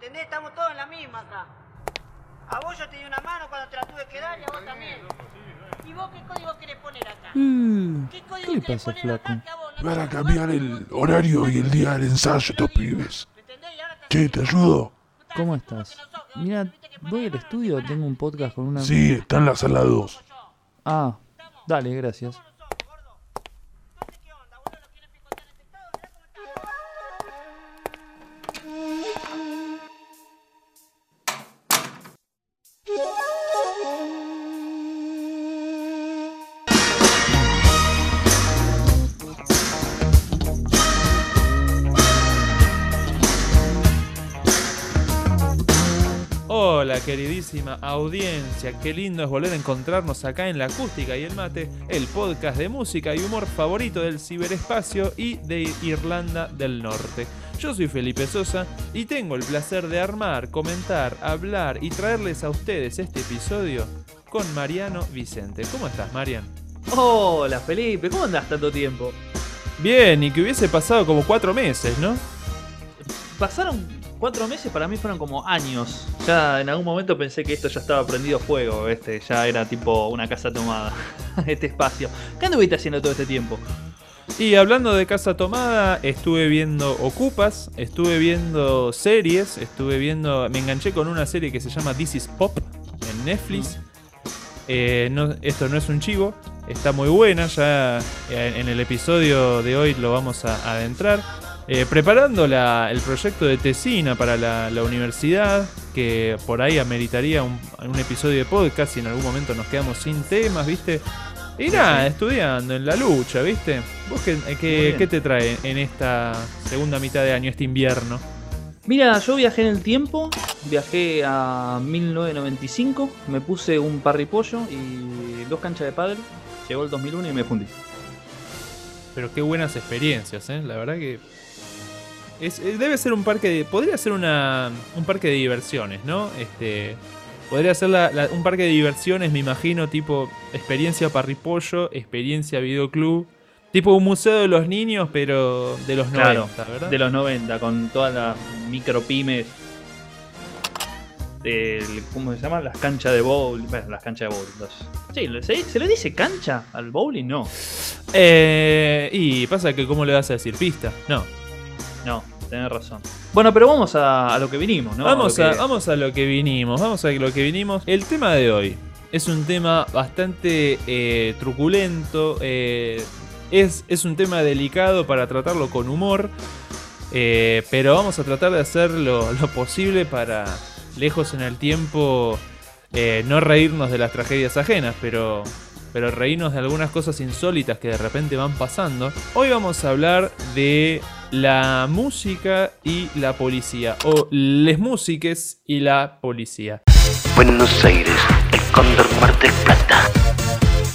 ¿Entendés? Estamos todos en la misma acá. A vos yo te di una mano cuando te la tuve que dar y a vos también. ¿Y vos qué código querés poner acá? Mm, ¿Qué ¿Qué código le querés pasa, poner acá flaco? que a vos no Van a cambiar el horario y el día del ensayo, estos pibes. Che, ¿te ayudo? ¿Cómo estás? Mira, voy al estudio, tengo un podcast con una... Sí, está en la sala 2. Ah, dale, gracias. Queridísima audiencia, qué lindo es volver a encontrarnos acá en La Acústica y el Mate, el podcast de música y humor favorito del ciberespacio y de Irlanda del Norte. Yo soy Felipe Sosa y tengo el placer de armar, comentar, hablar y traerles a ustedes este episodio con Mariano Vicente. ¿Cómo estás, Marian? Hola Felipe, ¿cómo andás tanto tiempo? Bien, y que hubiese pasado como cuatro meses, ¿no? Pasaron cuatro meses, para mí fueron como años. Ya en algún momento pensé que esto ya estaba prendido fuego, este, ya era tipo una casa tomada, este espacio. ¿Qué anduviste haciendo todo este tiempo? Y hablando de casa tomada, estuve viendo Ocupas, estuve viendo series, estuve viendo. Me enganché con una serie que se llama This is Pop en Netflix. Eh, no- esto no es un chivo, está muy buena. Ya eh, en el episodio de hoy lo vamos a adentrar. Eh, preparando la- el proyecto de tesina para la, la universidad, que por ahí ameritaría un, un episodio de podcast y en algún momento nos quedamos sin temas, ¿viste? Y nada, estudiando en la lucha, ¿viste? ¿Vos qué, Muy qué, te trae en esta segunda mitad de año, este invierno? Mira, yo viajé en el tiempo, viajé a 1995, me puse un parripollo y dos canchas de pádel. Llegó el 2001 y me fundí. Pero qué buenas experiencias, ¿eh? La verdad que. Es, eh, debe ser un parque de. Podría ser una, un parque de diversiones, ¿no? Este. Podría ser la- la- un parque de diversiones, me imagino, tipo experiencia parripollo, experiencia videoclub. Tipo un museo de los niños, pero de los 90, Claro, ¿verdad? de los 90, con todas las micropymes. del- ¿Cómo se llama? Las canchas de bowling. Bueno, las canchas de bowling. los- Sí, ¿se, ¿se le dice cancha al bowling? No. Eh, y pasa que, ¿cómo le vas a decir pista? No. No, tenés razón. Bueno, pero vamos a, a lo que vinimos, ¿no? vamos, lo a, que- vamos a lo que vinimos, vamos a lo que vinimos. El tema de hoy es un tema bastante eh, truculento, eh, es, es un tema delicado para tratarlo con humor, eh, pero vamos a tratar de hacer lo, lo posible para, lejos en el tiempo, no reírnos de las tragedias ajenas, pero, pero reírnos de algunas cosas insólitas que de repente van pasando. Hoy vamos a hablar de la música y la policía, o les músiques y la policía. Buenos Aires, el cóndor Mar del Plata.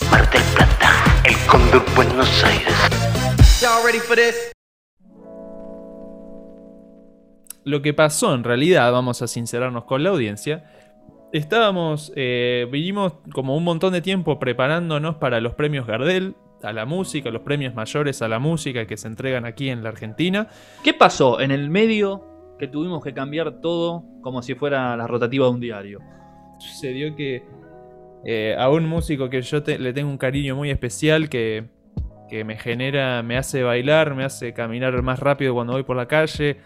Mar del Plata, el cóndor Buenos Aires. Lo que pasó en realidad, vamos a sincerarnos con la audiencia, estábamos, eh, vinimos como un montón de tiempo preparándonos para los premios Gardel, a la música, los premios mayores a la música que se entregan aquí en la Argentina. ¿Qué pasó en el medio que tuvimos que cambiar todo como si fuera la rotativa de un diario? Sucedió que eh, a un músico que yo te- le tengo un cariño muy especial que, que me genera, me hace bailar, me hace caminar más rápido cuando voy por la calle.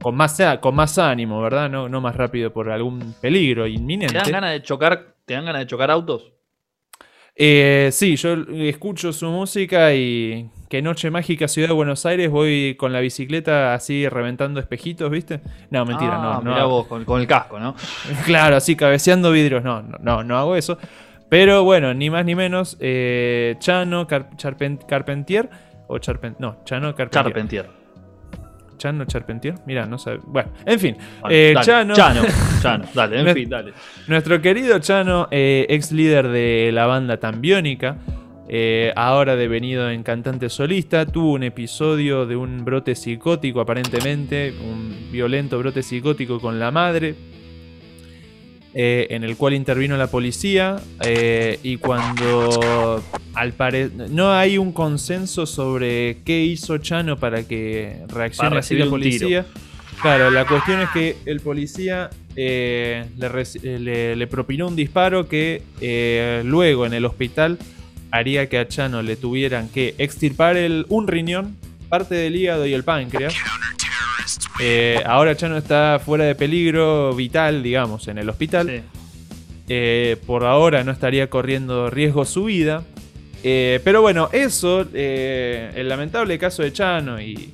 Con más, con más ánimo, ¿verdad? No, no más rápido por algún peligro inminente. ¿Te dan ganas de chocar, te dan ganas de chocar autos? Eh, sí, yo escucho su música y que Noche Mágica Ciudad de Buenos Aires voy con la bicicleta así reventando espejitos, ¿viste? No, mentira, Ah, no, no. mirá vos, con, con el casco, ¿no? Claro, así cabeceando vidrios, no, no, no, no hago eso. Pero bueno, ni más ni menos, eh, Chano Car- Carpentier o no, Chano Carpentier. Chano Charpentier, mira, no sabe. Bueno, en fin, Bueno, eh, dale, Chano, Chano, Chano, dale, en fin, dale. Nuestro querido Chano, eh, ex líder de la banda Tambiónica, eh, ahora devenido en cantante solista, tuvo un episodio de un brote psicótico aparentemente, un violento brote psicótico con la madre, eh, en el cual intervino la policía eh, y cuando al pare- no hay un consenso sobre qué hizo Chano para que reaccione Para así la policía. Claro, la cuestión es que el policía eh, le, eh, le- le propinó un disparo que eh, luego en el hospital haría que a Chano le tuvieran que extirpar el, un riñón, parte del hígado y el páncreas. Eh, ahora Chano está fuera de peligro vital, digamos, en el hospital. Sí. Eh, por ahora no estaría corriendo riesgo su vida. Eh, pero bueno, eso, el lamentable caso de Chano y,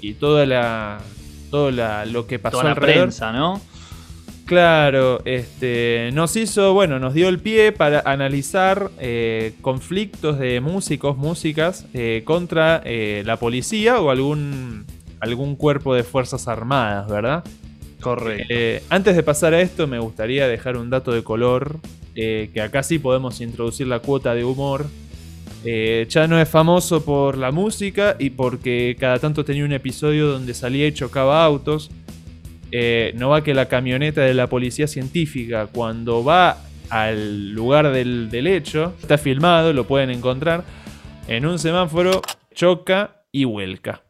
y toda la, todo la- lo que pasó Toda la alrededor. prensa, ¿no? Claro, este, nos hizo, bueno, nos dio el pie para analizar eh, conflictos de músicos, músicas eh, contra eh, la policía o algún, algún cuerpo de fuerzas armadas, ¿verdad? Correcto. Eh, antes de pasar a esto, me gustaría dejar un dato de color, eh, que acá sí podemos introducir la cuota de humor. Eh, Chano es famoso por la música y porque cada tanto tenía un episodio donde salía y chocaba autos. Eh, no va que la camioneta de la policía científica, cuando va al lugar del, del hecho, está filmado, lo pueden encontrar, en un semáforo, choca y vuelca.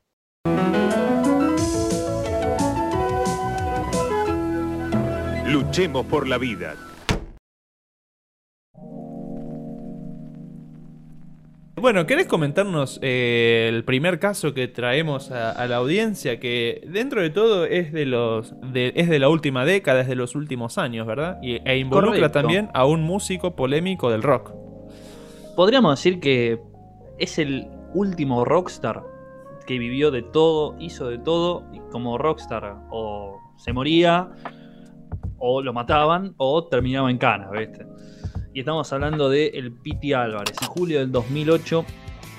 Luchemos por la vida. Bueno, ¿querés comentarnos eh, el primer caso que traemos a, a la audiencia? Que dentro de todo es de los de- es de la última década, es de los últimos años, ¿verdad? Y, e involucra Correcto. también a un músico polémico del rock. Podríamos decir que es el último rockstar que vivió de todo, hizo de todo, y como rockstar o se moría, o lo mataban, o terminaba en cana, ¿viste? Y estamos hablando de el Piti Álvarez, en julio del 2008,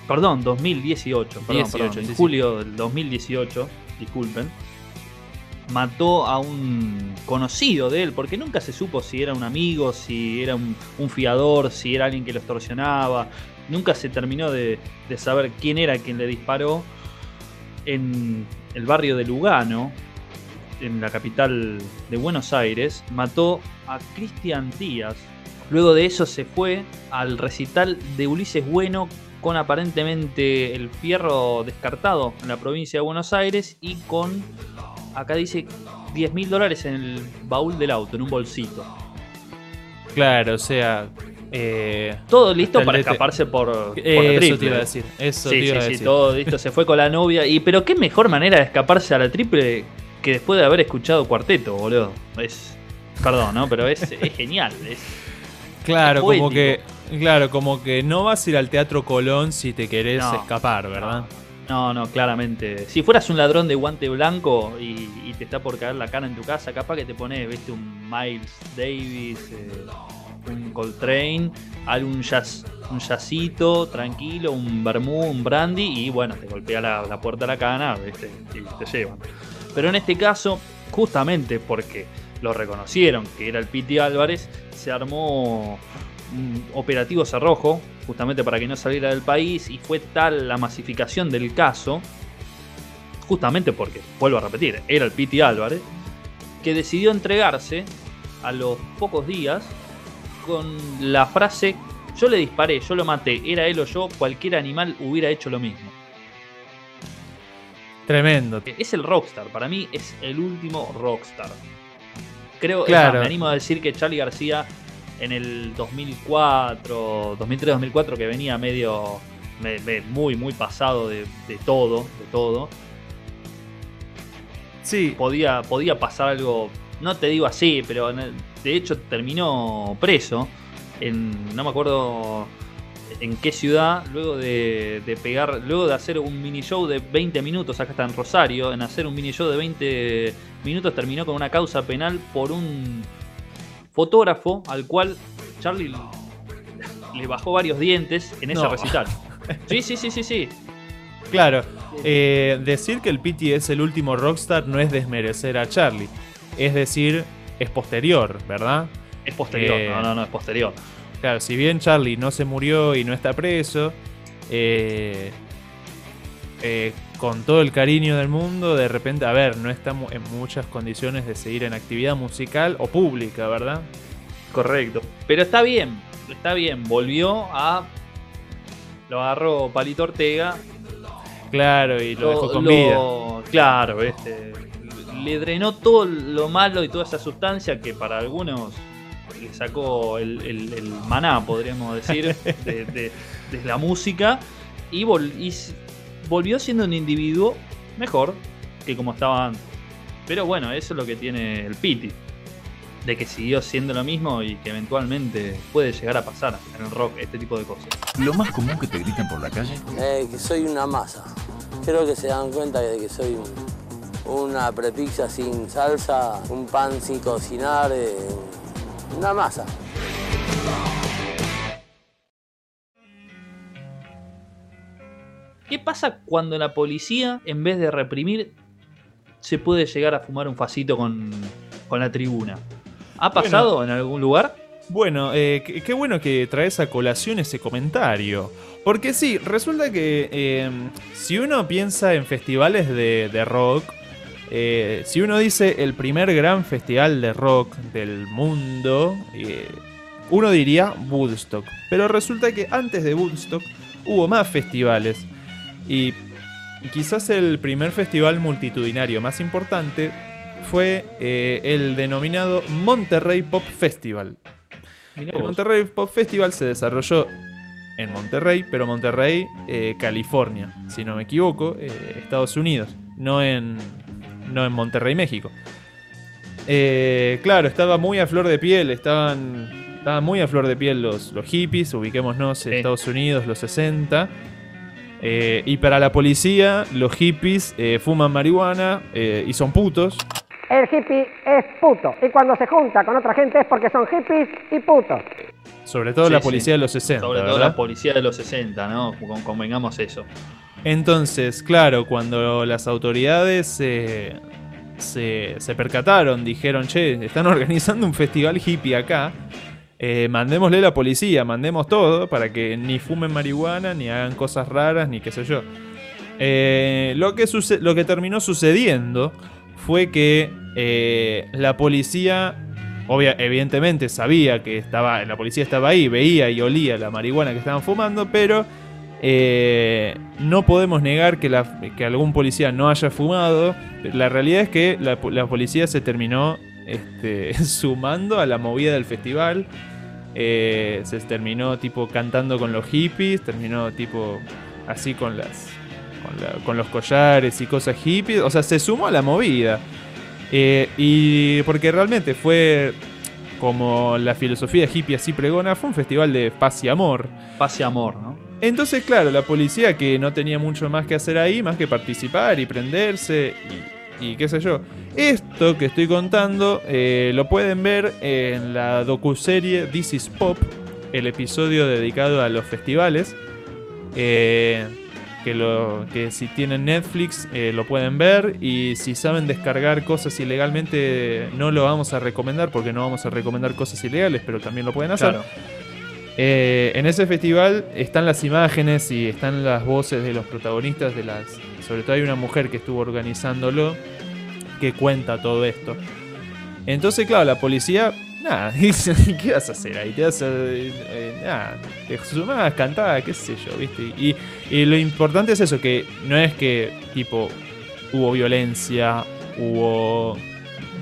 perdón, 2018, perdón, 18, perdón, sí, en julio del 2018, disculpen, mató a un conocido de él, porque nunca se supo si era un amigo, si era un, un fiador, si era alguien que lo extorsionaba. Nunca se terminó de, de saber quién era quien le disparó en el barrio de Lugano, en la capital de Buenos Aires. Mató a Cristian Díaz. Luego de eso se fue al recital de Ulises Bueno con aparentemente el fierro descartado en la provincia de Buenos Aires y con acá dice 10 mil dólares en el baúl del auto, en un bolsito. Claro, o sea. eh, Todo listo para DT. escaparse por, por la eso triple. te iba a decir. Eso Sí, te iba sí, a sí, todo listo. Se fue con la novia. Y pero qué mejor manera de escaparse a la triple que después de haber escuchado cuarteto, boludo. Es. Perdón, ¿no? Pero es, es genial. Es, Claro, es como que. Claro, como que no vas a ir al Teatro Colón si te querés No. escapar, ¿verdad? No, no, claramente. Si fueras un ladrón de guante blanco y, y te está por caer la cara en tu casa, capaz que te pones, viste, un Miles Davis, eh, un Coltrane, algún jazz, un jazzito tranquilo, un vermú, un brandy y bueno, te golpea la, la puerta de la cana, viste, y te llevan. Pero en este caso, justamente porque lo reconocieron que era el Piti Álvarez, se armó un operativo cerrojo, justamente para que no saliera del país, y fue tal la masificación del caso, justamente porque, vuelvo a repetir, era el Piti Álvarez, que decidió entregarse a los pocos días con la frase, yo le disparé, yo lo maté, era él o yo, cualquier animal hubiera hecho lo mismo. Tremendo. Es el rockstar, para mí es el último rockstar. Creo, Claro. más, me animo a decir que Charlie García en el 2004, 2003-2004, que venía medio, me- me- muy, muy pasado de, de todo, de todo, Sí, podía, podía pasar algo, no te digo así, pero el- de hecho terminó preso en, no me acuerdo en qué ciudad, luego de, de pegar, luego de hacer un mini show de 20 minutos, acá está en Rosario, en hacer un mini show de 20 minutos terminó con una causa penal por un fotógrafo al cual Charlie le bajó varios dientes en ese No. recital. Sí, sí, sí, sí, sí. Claro, eh, decir que el Pity es el último rockstar no es desmerecer a Charlie. Es decir, es posterior, ¿verdad? Es posterior. Eh, No, no, no, es posterior. Claro, si bien Charlie no se murió y no está preso, eh, eh, con todo el cariño del mundo, de repente, a ver, no está mu- en muchas condiciones de seguir en actividad musical o pública, ¿verdad? Correcto. Pero está bien, está bien. Volvió a. Lo agarró Palito Ortega. Claro, y lo dejó con vida. Claro, este. le drenó todo lo malo y toda esa sustancia que para algunos le sacó el, el- el maná, podríamos decir, de, de- de la música y, vol- y volvió siendo un individuo mejor que como estaba antes. Pero bueno, eso es lo que tiene el Piti. De que siguió siendo lo mismo y que eventualmente puede llegar a pasar en el rock este tipo de cosas. Lo más común que te gritan por la calle. Eh, que soy una masa. Creo que se dan cuenta de que soy un- una prepizza sin salsa, un pan sin cocinar, eh, una masa. ¿Qué pasa cuando la policía, en vez de reprimir, se puede llegar a fumar un facito con, con la tribuna? ¿Ha pasado en algún lugar? Bueno, eh, qué, qué bueno que traes a colación ese comentario. Porque sí, resulta que eh, si uno piensa en festivales de, de rock, eh, si uno dice el primer gran festival de rock del mundo, eh, uno diría Woodstock. Pero resulta que antes de Woodstock hubo más festivales. Y quizás el primer festival multitudinario más importante fue eh, el denominado Monterrey Pop Festival. El. Monterrey Pop Festival se desarrolló en Monterrey, pero Monterrey, eh, California, si no me equivoco, eh, Estados Unidos, no en, no en Monterrey, México. Eh, claro, estaba muy a flor de piel, estaban, estaban muy a flor de piel los, los hippies, ubiquémonos en Sí. Estados Unidos, los 60. Eh, y para la policía, los hippies eh, fuman marihuana eh, y son putos. El hippie es puto. Y cuando se junta con otra gente es porque son hippies y putos. Sobre todo Sí, la sí. policía de los 60. Sobre todo la policía de los 60, ¿no? Con- Convengamos eso. Entonces, claro, cuando las autoridades se, se, se percataron, dijeron, che, están organizando un festival hippie acá, eh, mandémosle a la policía, mandemos todo para que ni fumen marihuana, ni hagan cosas raras, ni qué sé yo. Eh, lo, que lo que terminó sucediendo fue que eh, la policía, obvia- evidentemente sabía que estaba, la policía estaba ahí, veía y olía la marihuana que estaban fumando, pero eh, no podemos negar que, algún policía no haya fumado. La realidad es que la, la policía se terminó este, sumando a la movida del festival. Eh, se terminó tipo cantando con los hippies, terminó tipo así con las con, la- con los collares y cosas hippies. O sea, se sumó a la movida. Eh, y porque realmente fue como la filosofía hippie así pregona, fue un festival de paz y amor. Paz y amor, ¿no? Entonces, claro, la policía que no tenía mucho más que hacer ahí, más que participar y prenderse y, qué sé yo. Esto que estoy contando eh, lo pueden ver en la docuserie This is Pop, el episodio dedicado a los festivales. eh, que, lo, que si tienen Netflix eh, lo pueden ver y si saben descargar cosas ilegalmente no lo vamos a recomendar porque no vamos a recomendar cosas ilegales, pero también lo pueden hacer. Eh, en ese festival están las imágenes y están las voces de los protagonistas de las. Sobre todo hay una mujer que estuvo organizándolo que cuenta todo esto. Entonces, claro, la policía. Nada, ¿qué vas a hacer ahí? Te vas a. eh, nada, te sumás, cantás, qué sé yo, ¿viste? Y, y lo importante es eso, que no es que, tipo, hubo violencia, hubo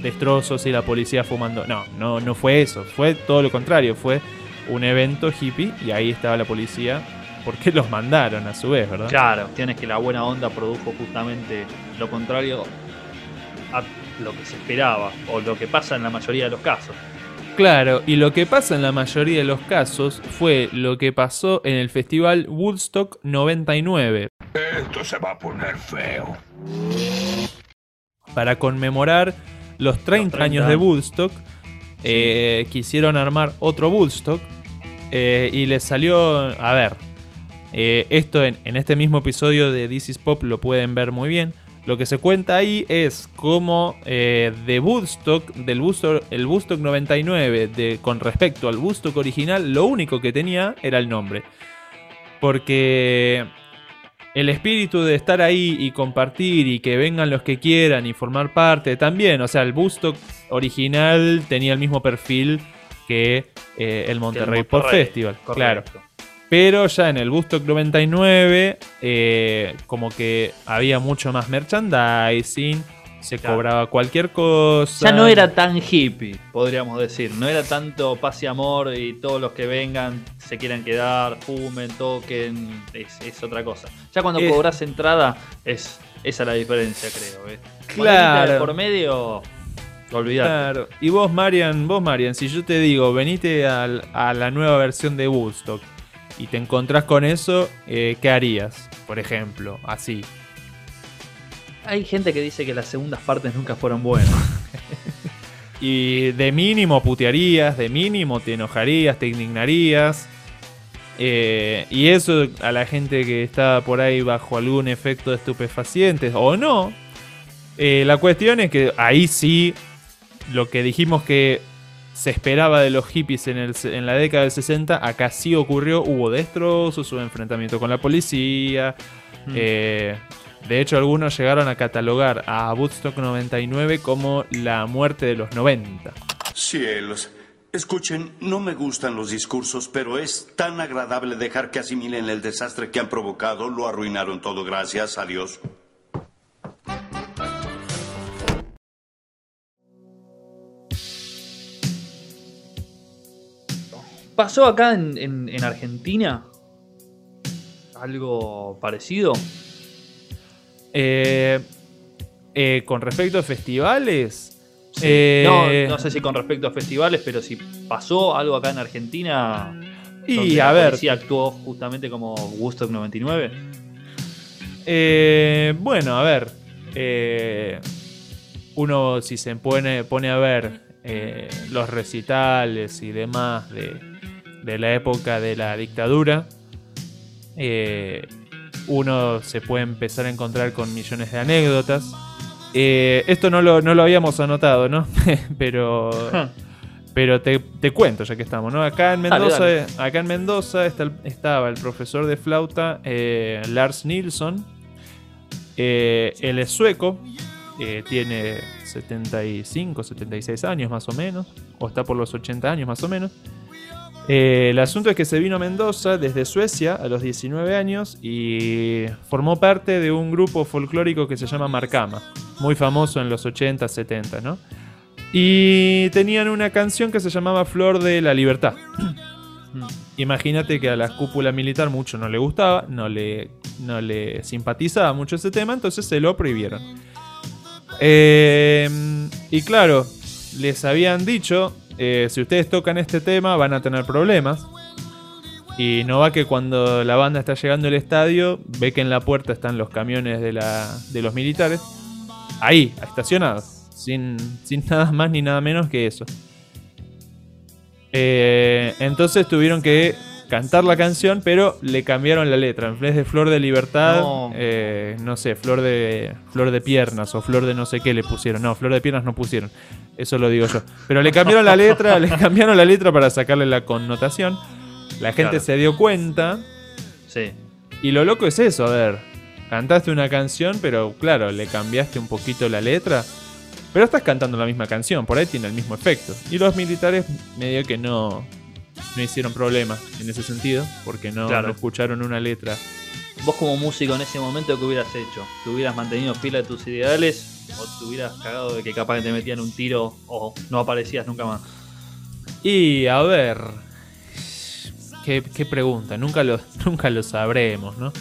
destrozos y la policía fumando. No, no, no fue eso. Fue todo lo contrario. Fue un evento hippie y ahí estaba la policía porque los mandaron a su vez, ¿verdad? Claro, tienes que la buena onda produjo justamente lo contrario a lo que se esperaba o lo que pasa en la mayoría de los casos. Claro, y lo que pasa en la mayoría de los casos fue lo que pasó en el festival Woodstock 99. Esto se va a poner feo. Para conmemorar los 30, 30 años de Woodstock, eh, quisieron armar otro Woodstock eh, y les salió, a ver, eh, esto en, este mismo episodio de This is Pop lo pueden ver muy bien. Lo que se cuenta ahí es cómo de Woodstock, del Woodstock, el Woodstock 99, de, con respecto al Woodstock original, lo único que tenía era el nombre. Porque el espíritu de estar ahí y compartir y que vengan los que quieran y formar parte también. O sea, el Woodstock original tenía el mismo perfil que eh, el Monterrey Pop Festival. Claro. Pero ya en el Woodstock 99, eh, como que había mucho más merchandising, se Claro. cobraba cualquier cosa. Ya no era tan hippie, podríamos decir. No era tanto paz y amor y todos los que vengan se quieran quedar, fumen, toquen. Es, es otra cosa. Ya cuando Es- cobras entrada, es esa la diferencia, creo. ¿eh? Claro. Por medio, olvidate. Claro. Y vos, Marian, vos, Marian, si yo te digo, venite al- a la nueva versión de Woodstock y te encontrás con eso, eh, ¿qué harías? Por ejemplo, así. Hay gente que dice que las segundas partes nunca fueron buenas. Y de mínimo putearías, de mínimo te enojarías, te indignarías. Eh, y eso a la gente que está por ahí bajo algún efecto de estupefacientes o no. eh, la cuestión es que ahí sí, lo que dijimos que se esperaba de los hippies en, el, en la década del 60, acá sí ocurrió, hubo destrozos, hubo enfrentamiento con la policía. Mm. eh, de hecho, algunos llegaron a catalogar a Woodstock 99 como la muerte de los 90. Cielos. Escuchen, no me gustan los discursos, pero es tan agradable dejar que asimilen el desastre que han provocado. Lo arruinaron todo. Gracias a Dios. ¿Pasó acá en, en- en Argentina algo parecido? Eh, eh, con respecto a festivales. Sí. eh, no, no sé si con respecto a festivales, pero si pasó algo acá en Argentina. Y, a ver. policía actuó justamente como Woodstock 99. eh, bueno, a ver. eh, uno si se pone, pone a ver los recitales y demás de, de la época de la dictadura, eh, uno se puede empezar a encontrar con millones de anécdotas. Eh, esto no lo, no lo habíamos anotado, ¿no? Pero... Pero te, te cuento, ya que estamos, ¿no? Acá en Mendoza, dale. Acá en Mendoza está el- estaba el profesor de flauta eh, Lars Nilsson. Eh, él es sueco, tiene 75, 76 años más o menos, o está por los 80 años más o menos. Eh, el asunto es que se vino a Mendoza desde Suecia a los 19 años y formó parte de un grupo folclórico que se llama Marcama, muy famoso en los 80, 70, ¿no? Y tenían una canción que se llamaba Flor de la Libertad. Imagínate que a la cúpula militar mucho no le gustaba, no le, no le simpatizaba mucho ese tema, entonces se lo prohibieron. Eh, y claro, les habían dicho, eh, si ustedes tocan este tema van a tener problemas. Y no va que cuando la banda está llegando al estadio, ve que en la puerta están los camiones de, la, de los militares. Ahí, estacionados. Sin, sin nada más ni nada menos que eso. Eh, entonces tuvieron que cantar la canción, pero le cambiaron la letra. En vez de Flor de Libertad, No. eh, no sé, Flor de, Flor de Piernas o Flor de no sé qué le pusieron. No, Flor de Piernas no pusieron. Eso lo digo yo. Pero le cambiaron la letra, le cambiaron la letra para sacarle la connotación. La gente Claro. se dio cuenta. Sí. Y lo loco es eso, a ver. Cantaste una canción, pero claro, le cambiaste un poquito la letra. Pero estás cantando la misma canción, por ahí tiene el mismo efecto. Y los militares medio que no, no hicieron problema en ese sentido, porque no, Claro. no escucharon una letra. Vos como músico en ese momento, ¿qué hubieras hecho? ¿Te hubieras mantenido fila de tus ideales? ¿O te hubieras cagado de que capaz que te metían un tiro o no aparecías nunca más? Y a ver. Qué, qué pregunta, nunca lo, nunca lo sabremos, ¿no?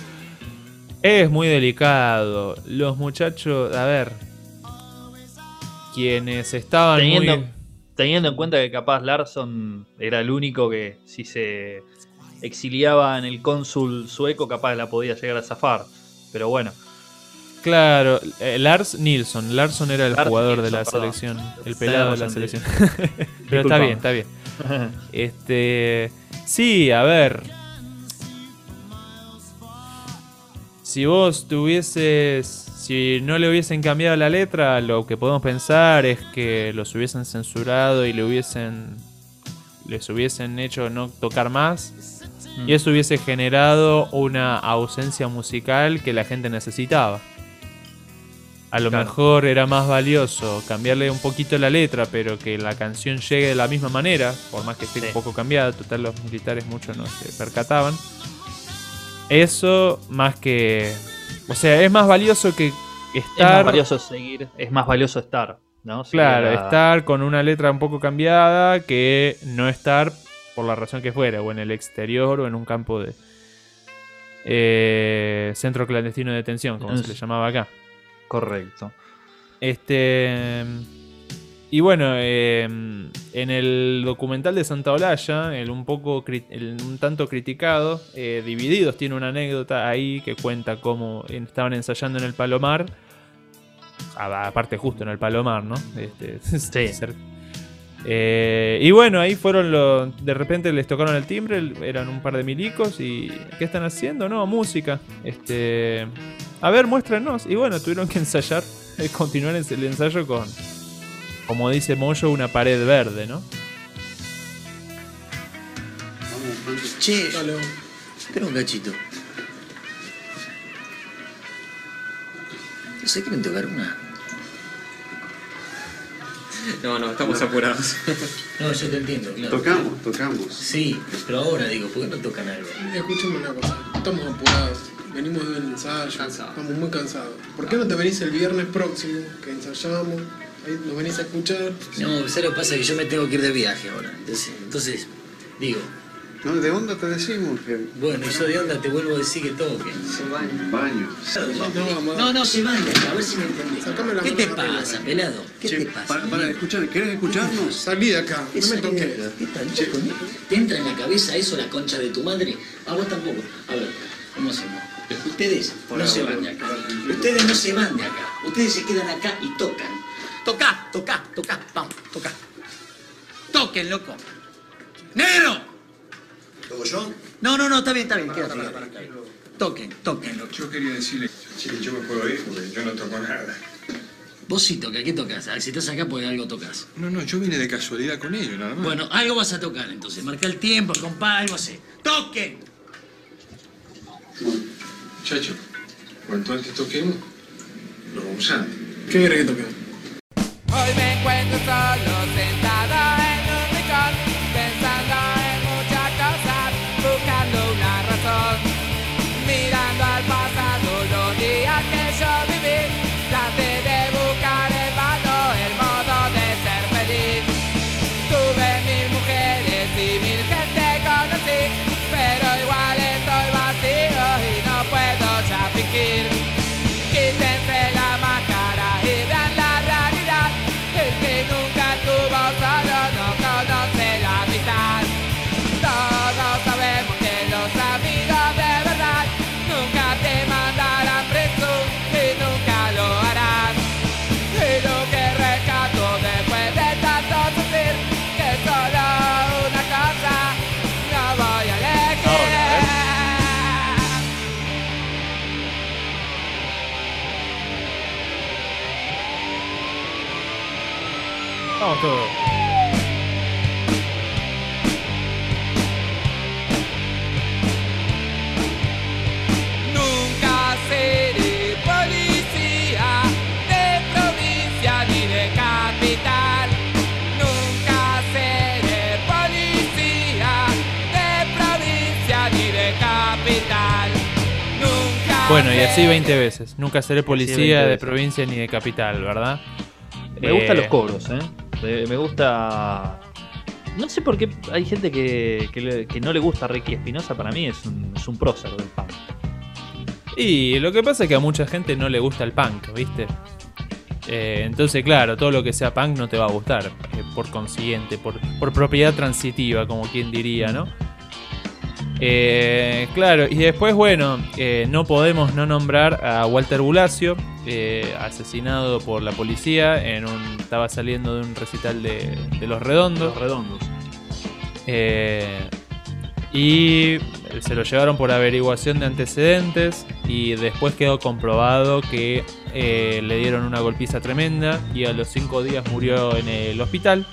Es muy delicado. Los muchachos, a ver. Quienes estaban Teniendo, muy. Teniendo en cuenta que capaz Larson era el único que si se exiliaba en el cónsul sueco capaz la podía llegar a zafar. Pero bueno, Claro, eh, Lars Nilsson. Larson era el Lars jugador de la perdón. selección. El pelado de la selección. Pero está bien, está bien. Este. Sí, a ver. Si vos tuvieses. Si no le hubiesen cambiado la letra, lo que podemos pensar es que los hubiesen censurado y le hubiesen. Les hubiesen hecho no tocar más. Y eso hubiese generado una ausencia musical que la gente necesitaba. A lo Claro. mejor era más valioso cambiarle un poquito la letra, pero que la canción llegue de la misma manera, por más que esté Sí. un poco cambiada, total los militares mucho no se percataban. Eso más que... O sea, es más valioso que Es más estar. valioso seguir, es más valioso estar, ¿no? Si Claro, era- estar con una letra un poco cambiada que no estar por la razón que fuera, o en el exterior o en un campo de eh, centro clandestino de detención, como se le llamaba acá. Correcto. Este. Y bueno, eh, en el documental de Santa Olalla, el un poco el un tanto criticado, eh, Divididos tiene una anécdota ahí que cuenta cómo estaban ensayando en el Palomar. a- Aparte, justo en el Palomar, ¿no? Este, cer- Eh, y bueno, ahí fueron los. De repente les tocaron el timbre, eran un par de milicos y. ¿Qué están haciendo? No, música. Este. A ver, muéstranos. Y bueno, tuvieron que ensayar, eh, continuar el ensayo con. Como dice Moyo, una pared verde, ¿no? Che, espera un cachito. ¿No se quieren tocar una? No, no, estamos apurados. No, yo te entiendo, claro. Tocamos, tocamos. Sí, pero ahora digo, ¿por qué no tocan algo? Escúchame una cosa, estamos apurados, venimos de un ensayo, estamos muy cansados. ¿Por qué no te venís el viernes próximo, que ensayamos, nos venís a escuchar? No, ¿sabes lo que pasa? Que yo me tengo que ir de viaje ahora. Entonces, entonces digo. No, de onda te decimos que. Bueno, yo de onda te vuelvo a decir que toquen. Se baño. Baño. No, no, se bañan, a ver si me entendés. ¿Qué te pasa, pelado? ¿Qué Che, te pasa? para, para, escuchar, ¿querés escucharnos? Salí de acá, no me toques. ¿Qué tal? ¿Te entra en la cabeza eso, la concha de tu madre? A vos tampoco. A ver, ¿cómo hacemos? Ustedes no se van de acá. Ustedes no se van de acá. Ustedes se quedan acá y tocan. Tocá, tocá, tocá. Vamos, tocá. Toquen, loco. ¡Negro! ¿Toco yo? No, no, no, está bien, está bien. Quédate, quédate. Toquen, toquen, loco. Yo quería decirle, sí, yo me puedo ir porque yo no toco nada. Vos sí tocas, ¿qué tocas? Ah, Si estás acá, pues algo tocas. No, no, yo vine de casualidad con ellos, nada más. Bueno, algo vas a tocar entonces. Marca el tiempo, compa, algo así. ¡Toquen! Muchacho, cuanto antes toquemos, lo vamos a. ¿Qué querés que toquemos? Hoy me encuentro solo Nunca Bueno, y así 20 veces. Nunca seré 20 policía de provincia ni de capital, ¿verdad? Me gustan Eh, los cobros, ¿eh? Me, gusta. No sé por qué hay gente que, que, no le gusta Ricky Espinosa. Para mí es un, es un prócer del punk. Y lo que pasa es que a mucha gente no le gusta el punk, ¿viste? Eh, entonces, claro, todo lo que sea punk no te va a gustar. eh, por consiguiente, por, por propiedad transitiva, como quien diría, ¿no? Eh, claro, y después, bueno, eh, no podemos no nombrar a Walter Bulacio, eh, asesinado por la policía. En un, estaba saliendo de un recital de, de Los Redondos. Los redondos. Eh, y se lo llevaron por averiguación de antecedentes y después quedó comprobado que le dieron una golpiza tremenda y a los cinco días murió en el hospital.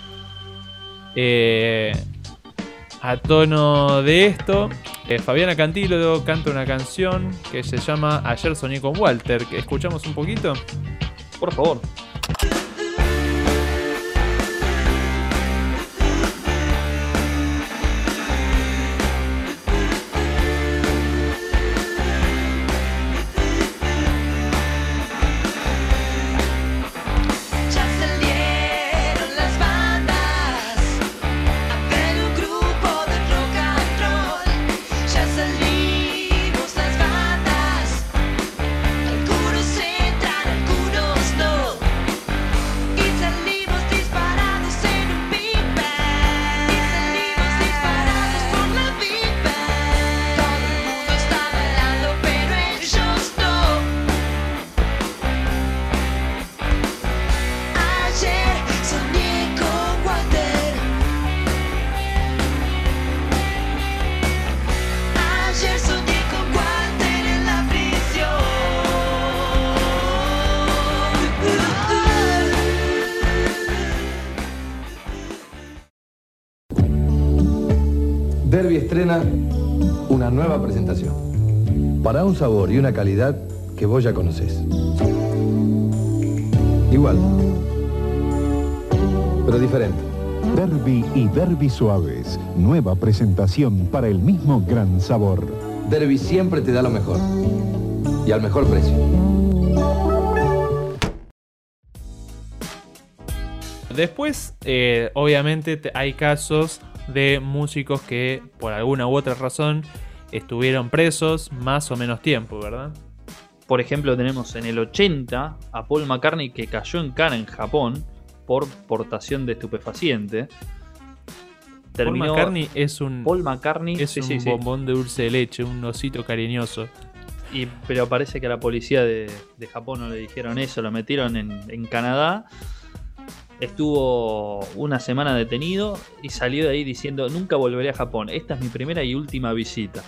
Eh, a tono de esto, eh, Fabiana Cantilo canta una canción que se llama Ayer soñé con Walter. ¿Escuchamos un poquito? Por favor. Un sabor y una calidad que vos ya conocés. Igual. Pero diferente. Derby y Derby Suaves. Nueva presentación para el mismo gran sabor. Derby siempre te da lo mejor. Y al mejor precio. Después, eh, obviamente, te- hay casos de músicos que por alguna u otra razón estuvieron presos más o menos tiempo, ¿verdad? Por ejemplo, tenemos en el 80 a Paul McCartney que cayó en cana en Japón por portación de estupefaciente. Paul McCartney es un, Paul McCartney es sí, un sí, sí. bombón de dulce de leche, un osito cariñoso. Y, pero parece que a la policía de, de Japón no le dijeron eso, lo metieron en, en Canadá. Estuvo una semana detenido y salió de ahí diciendo nunca volveré a Japón. Esta es mi primera y última visita.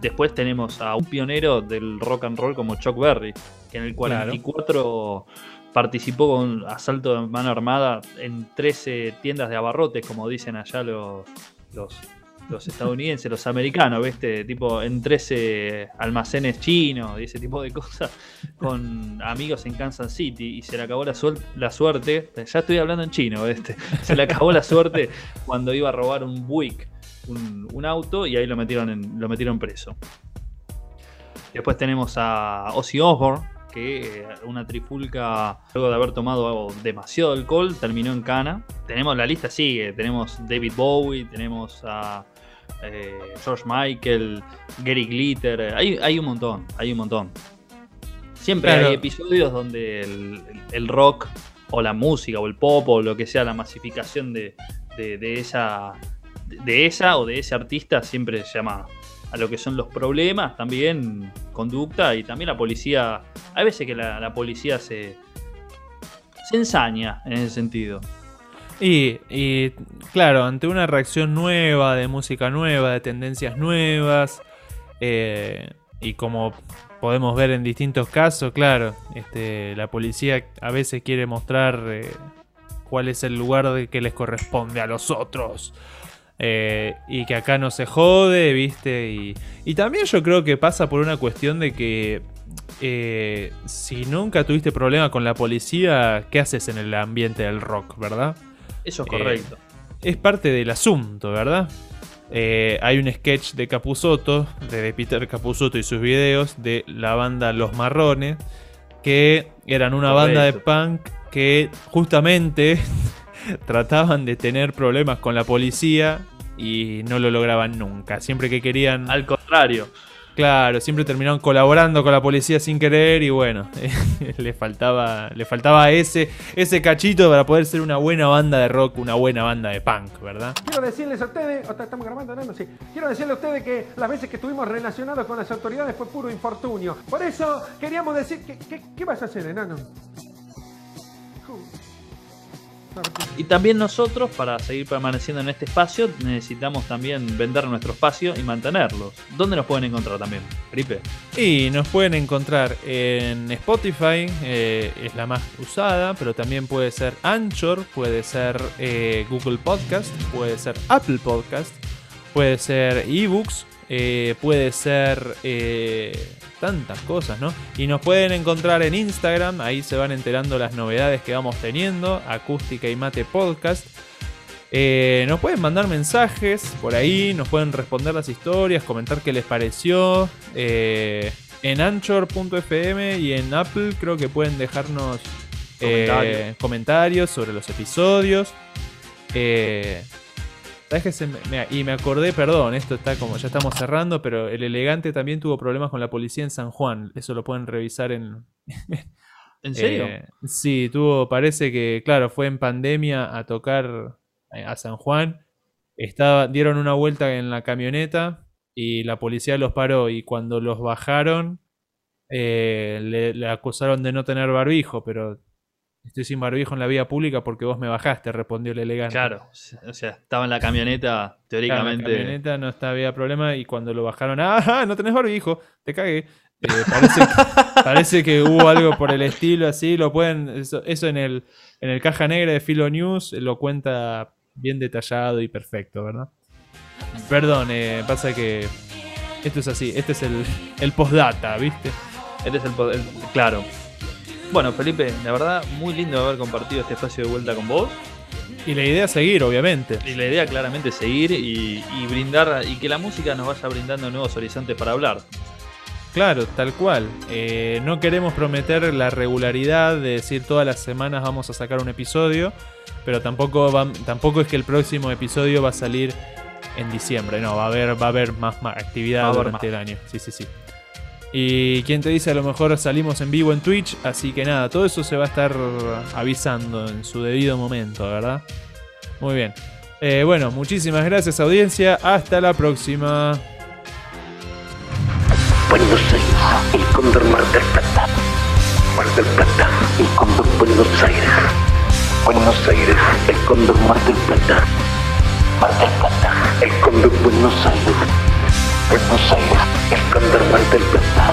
Después tenemos a un pionero del rock and roll como Chuck Berry, que en el 44 participó con un asalto de mano armada en 13 tiendas de abarrotes, como dicen allá los, los, los estadounidenses, los americanos, ¿viste? Tipo en 13 almacenes chinos y ese tipo de cosas, con amigos en Kansas City y se le acabó la, suerte, ya estoy hablando en chino, ¿viste? Se le acabó la suerte cuando iba a robar un Buick, un, un auto, y ahí lo metieron, en- lo metieron preso. Después tenemos a Ozzy Osbourne, que eh, una trifulca, luego de haber tomado demasiado alcohol, terminó en cana. Tenemos la lista, sigue. Tenemos David Bowie, tenemos a eh, George Michael, Gary Glitter. eh, Hay, hay un montón, hay un montón. Siempre Claro. hay episodios donde el, rock o la música o el pop o lo que sea, la masificación de, de- de esa, de esa o de ese artista siempre llama a lo que son los problemas, también conducta y también la policía. Hay veces que la, la policía se, se ensaña en ese sentido. Y, y, claro, ante una reacción nueva, de música nueva, de tendencias nuevas, eh, y como podemos ver en distintos casos, claro, este, la policía a veces quiere mostrar eh, cuál es el lugar de que les corresponde a los otros. eh, y que acá no se jode, ¿viste? Y, y también yo creo que pasa por una cuestión de que eh, si nunca tuviste problema con la policía, ¿qué haces en el ambiente del rock, verdad? Eso es Eh, correcto. es parte del asunto, ¿verdad? Eh, hay un sketch de Capusotto, de Peter Capusotto y sus videos, de la banda Los Marrones, que eran una banda de punk que justamente trataban de tener problemas con la policía y no lo lograban nunca. Siempre que querían... Al contrario. Claro, siempre terminaron colaborando con la policía sin querer y bueno, le faltaba, le faltaba ese, ese cachito para poder ser una buena banda de rock, una buena banda de punk, ¿verdad? Quiero decirles a ustedes, estamos grabando, no, sé. Quiero decirles a ustedes que las veces que estuvimos relacionados con las autoridades fue puro infortunio. Por eso queríamos decir, que- ¿qué vas a hacer, enano? Y también nosotros, para seguir permaneciendo en este espacio, necesitamos también vender nuestro espacio y mantenerlos. ¿Dónde nos pueden encontrar también, Felipe? Y nos pueden encontrar en Spotify, eh, es la más usada, pero también puede ser Anchor, puede ser eh, Google Podcast, puede ser Apple Podcast, puede ser eBooks, eh, puede ser eh, tantas cosas, ¿no? Y nos pueden encontrar en Instagram, ahí se van enterando las novedades que vamos teniendo, Acústica y Mate Podcast. Eh, nos pueden mandar mensajes por ahí, nos pueden responder las historias, comentar qué les pareció. Eh, en Anchor.fm y en Apple creo que pueden dejarnos eh, Comentarios. comentarios sobre los episodios. ¿Sabes qué se me- me- y me acordé, perdón, esto está como ya estamos cerrando, pero el elegante también tuvo problemas con la policía en San Juan. Eso lo pueden revisar en, ¿En serio? eh, sí, tuvo, parece que, claro, fue en pandemia a tocar eh, a San Juan. Estaba, dieron una vuelta en la camioneta y la policía los paró y cuando los bajaron eh, le, le acusaron de no tener barbijo, pero estoy sin barbijo en la vía pública porque vos me bajaste, respondió el elegante. Claro, o sea, estaba en la camioneta, teóricamente. Claro, en la camioneta no está- había problema y cuando lo bajaron, ¡ah, no tenés barbijo! Te cagué. Eh, parece, que, parece que hubo algo por el estilo así, lo pueden, eso, eso en el en el caja negra de Filo News eh, lo cuenta bien detallado y perfecto, ¿verdad? Perdón, eh, pasa que esto es así, este es el, el postdata, ¿viste? Este es el, el- Claro. Bueno, Felipe, la verdad, muy lindo haber compartido este espacio de vuelta con vos. Y la idea es seguir, obviamente. Y la idea claramente es seguir y, y brindar y que la música nos vaya brindando nuevos horizontes para hablar. Claro, tal cual. Eh, no queremos prometer la regularidad de decir todas las semanas vamos a sacar un episodio, pero tampoco, va- tampoco es que el próximo episodio va a salir en diciembre. No, va a haber, va a haber más, más actividad Va durante el año. Sí, sí, sí. Y quien te dice, a lo mejor salimos en vivo en Twitch, así que nada, todo eso se va a estar avisando en su debido momento, ¿verdad? Muy bien. Eh, bueno, muchísimas gracias audiencia, hasta la próxima. Buenos Aires, el cóndor Mar del Plata. Mar del Plata, el cóndor Buenos Aires. Buenos Aires, el cóndor Mar del Plata. Mar del Plata, el cóndor Buenos Aires. Buenos Aires, el cóndor Mar del Plata.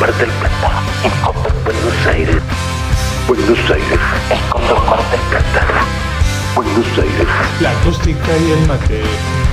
Mar del Plata, el cóndor Buenos Aires. Buenos Aires, el cóndor Mar del Plata. Buenos Aires. La acústica y el mate.